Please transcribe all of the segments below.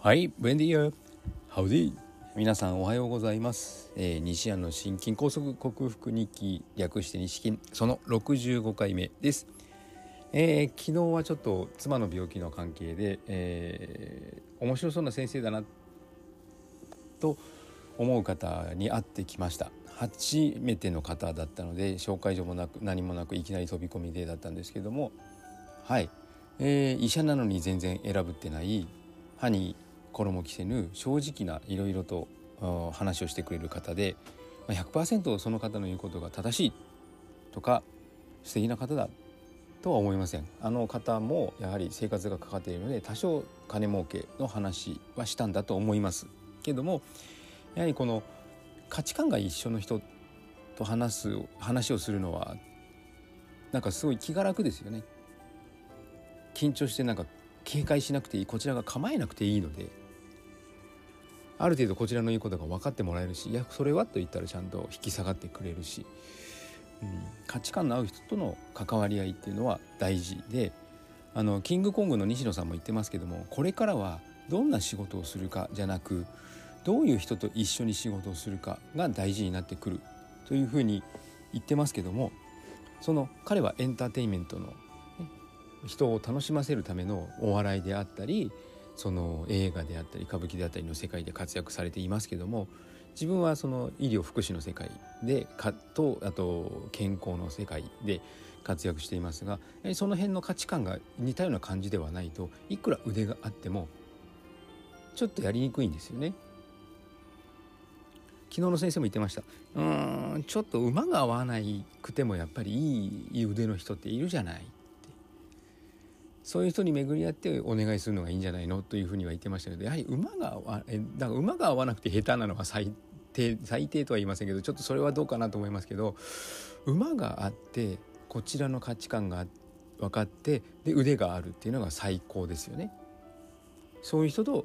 はい、ブエンディア、ハウディ。皆さんおはようございます。えー、西安の心筋梗塞克服日記略して西筋その65回目です。えー、昨日はちょっと妻の病気の関係で、えー、面白そうな先生だなと思う方に会ってきました初めての方だったので紹介状もなく何もなくいきなり飛び込みでだったんですけどもはい、えー、医者なのに全然選ぶってない歯に衣着せぬ正直ないろいろと話をしてくれる方で100%その方の言うことが正しいとか素敵な方だとは思いません。あの方もやはり生活がかかっているので多少金儲けの話はしたんだと思います。けどもやはりこの価値観が一緒の人と話す話をするのはなんかすごい気が楽ですよね。緊張してなんか警戒しなくていいこちらが構えなくていいのである程度こちらの言うことが分かってもらえるしいやそれはと言ったらちゃんと引き下がってくれるし、うん、価値観の合う人との関わり合いっていうのは大事であのキングコングの西野さんも言ってますけどもこれからはどんな仕事をするかじゃなくどういう人と一緒に仕事をするかが大事になってくるというふうに言ってますけどもその彼はエンターテインメントの人を楽しませるためのお笑いであったりその映画であったり歌舞伎であったりの世界で活躍されていますけども自分はその医療福祉の世界でかとあと健康の世界で活躍していますがその辺の価値観が似たような感じではないといくら腕があってもちょっとやりにくいんですよね。昨日の先生も言ってましたうんちょっと馬が合わないくてもやっぱりいい腕の人っているじゃないそういう人に巡り合ってお願いするのがいいんじゃないのというふうには言ってましたけどやはり馬がえだから馬が合わなくて下手なのは最低最低とは言いませんけどちょっとそれはどうかなと思いますけど馬があってこちらの価値観が分かってで腕があるっていうのが最高ですよね。そういう人と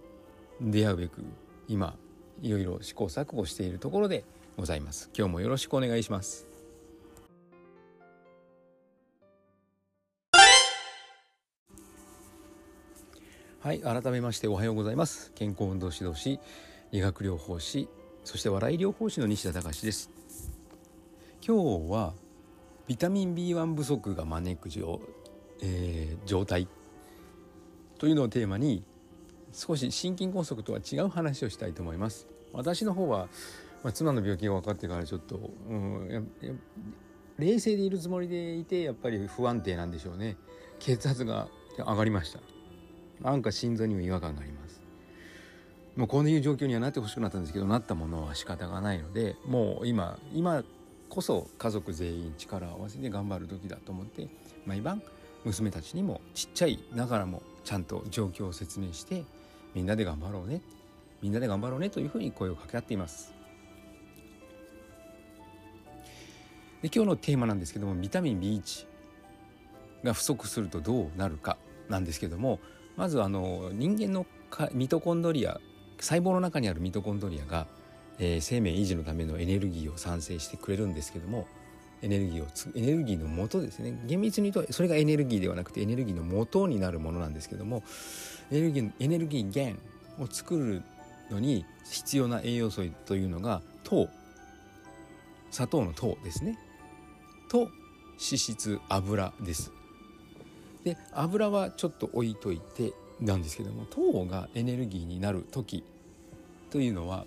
出会うべく今いろいろ試行錯誤しているところでございます。今日もよろしくお願いします。はい改めましておはようございます。健康運動指導士理学療法士そして笑い療法士の西田隆です。今日はビタミン B1 不足が招く状,、えー、状態。というのをテーマに少し心筋梗塞とは違う話をしたいと思います。私の方は、まあ、妻の病気が分かってからちょっと、うん、冷静でいるつもりでいてやっぱり不安定なんでしょうね。血圧が上がりました。なんか心臓にも違和感があります。もうこういう状況にはなってほしくなったんですけどなったものは仕方がないのでもう今今こそ家族全員力を合わせて頑張る時だと思って毎晩娘たちにもちっちゃいながらもちゃんと状況を説明してみんなで頑張ろうねみんなで頑張ろうねというふうに声を掛け合っています。で今日のテーマなんですけどもビタミン B1 が不足するとどうなるかなんですけどもまずあの人間のミトコンドリア細胞の中にあるミトコンドリアが、えー、生命維持のためのエネルギーを産生してくれるんですけどもエネルギーをつエネルギーの元ですね。厳密に言うとそれがエネルギーではなくてエネルギーの元になるものなんですけどもエネルギーエネルギー源を作るのに必要な栄養素というのが糖。砂糖の糖ですね。と脂質油です。で油はちょっと置いといてなんですけども糖がエネルギーになる時というのは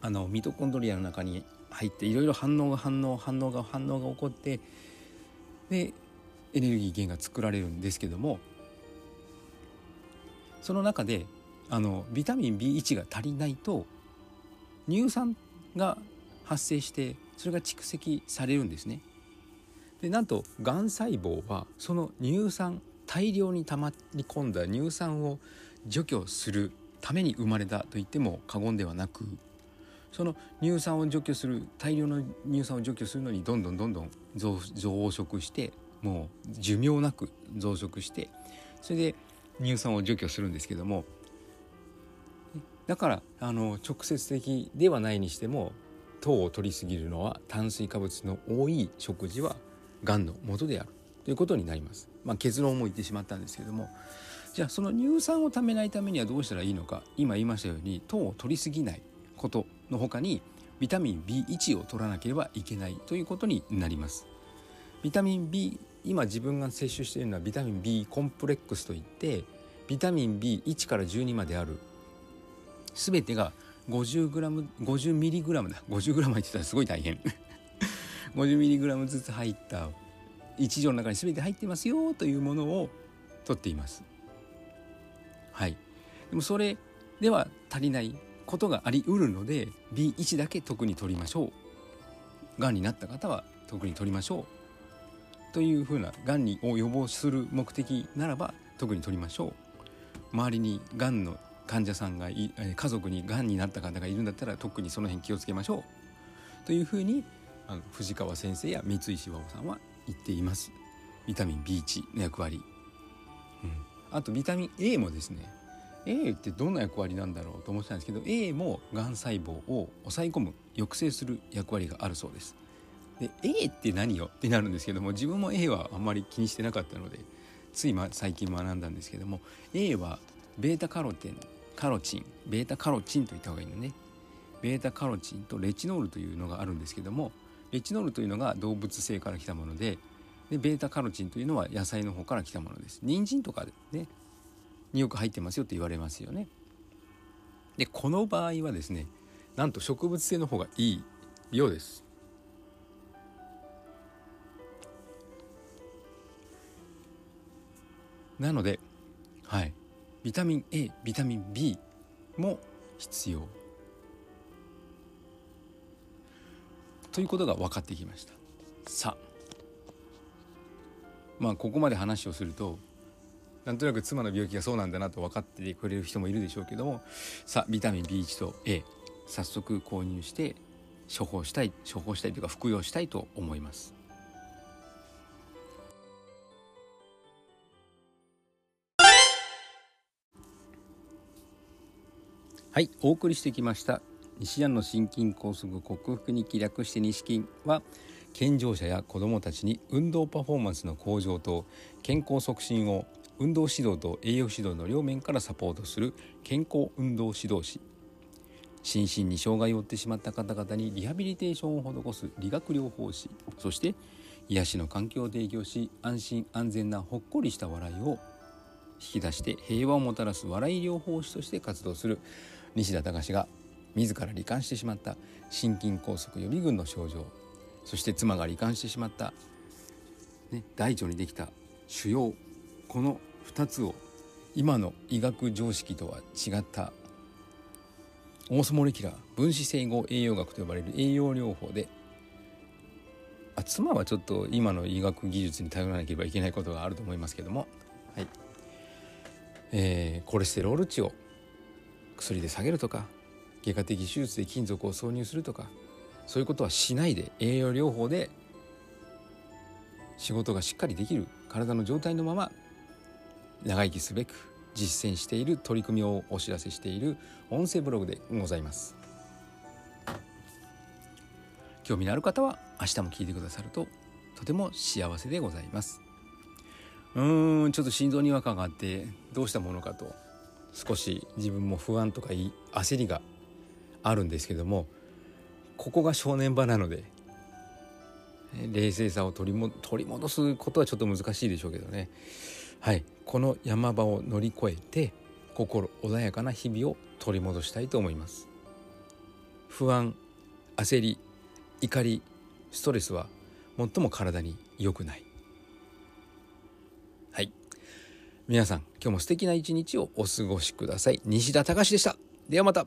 あのミトコンドリアの中に入っていろいろ反応が反応反応が反応が起こってでエネルギー源が作られるんですけどもその中であのビタミン B1 が足りないと乳酸が発生してそれが蓄積されるんですね。でなんとがん細胞はその乳酸大量にたまり込んだ乳酸を除去するために生まれたと言っても過言ではなくその乳酸を除去する大量の乳酸を除去するのにどんどんどんどん増殖してもう寿命なく増殖してそれで乳酸を除去するんですけどもだからあの直接的ではないにしても糖を取りすぎるのは炭水化物の多い食事はがんの元である。ということになります。まあ、結論も言ってしまったんですけども。じゃあその乳酸をためないためにはどうしたらいいのか。今言いましたように糖を取りすぎないことの他にビタミン B1 を取らなければいけないということになります。ビタミン B 今自分が摂取しているのはビタミン B コンプレックスといってビタミン B1 から12まである。全てが 50g50mg だ。50g 入ってたらすごい大変。50mg ずつ入った1錠の中に全て入ってますよというものを取っています。はい。でもそれでは足りないことがありうるので B1 だけ特に取りましょう。がんになった方は特に取りましょう。というふうながんを予防する目的ならば特に取りましょう。周りにがんの患者さんが家族にがんになった方がいるんだったら特にその辺気をつけましょう。というふうにあの藤川先生や三石和夫さんは言っています。ビタミン B1 の役割、うん、あとビタミン A もですね A ってどんな役割なんだろうと思ってたんですけど A もがん細胞を抑え込む抑制する役割があるそうです。で A って何よってなるんですけども自分も A はあんまり気にしてなかったのでつい最近学んだんですけども A はベータカロテンカロチンベータカロチンと言った方がいいのね。ベータカロチンとレチノールというのがあるんですけどもレチノールというのが動物性から来たものででベータカロチンというのは野菜の方から来たものです。人参とかねによく入ってますよって言われますよね。でこの場合はですねなんと植物性の方がいいようです。なのではい。ビタミン A ビタミン B も必要。ということが分かってきました。さあまあここまで話をするとなんとなく妻の病気がそうなんだなと分かってくれる人もいるでしょうけどもさあビタミン B1 と A 早速購入して処方したい処方したいというか服用したいと思います。はいお送りしてきました西安の心筋梗塞克服に気略して西筋は健常者や子どもたちに運動パフォーマンスの向上と健康促進を運動指導と栄養指導の両面からサポートする健康運動指導士心身に障害を負ってしまった方々にリハビリテーションを施す理学療法士そして癒しの環境を提供し安心安全なほっこりした笑いを引き出して平和をもたらす笑い療法士として活動する西田隆が自ら罹患してしまった心筋梗塞予備軍の症状そして妻が罹患してしまった、ね、大腸にできた腫瘍この2つを今の医学常識とは違ったオーソモレキュラー分子整合栄養学と呼ばれる栄養療法であ妻はちょっと今の医学技術に頼らなければいけないことがあると思いますけども、はい。えー、コレステロール値を薬で下げるとか外科的手術で金属を挿入するとかそういうことはしないで栄養療法で仕事がしっかりできる体の状態のまま長生きすべく実践している取り組みをお知らせしている音声ブログでございます。興味のある方は明日も聞いてくださるととても幸せでございます。うーんちょっと心臓に違和感があってどうしたものかと少し自分も不安とか焦りがあるんですけどもここが正念場なので冷静さを取りも取り戻すことはちょっと難しいでしょうけどね。はい。この山場を乗り越えて心穏やかな日々を取り戻したいと思います。不安焦り怒りストレスは最も体に良くない。はい。皆さん今日も素敵な一日をお過ごしください。西田隆でした。ではまた。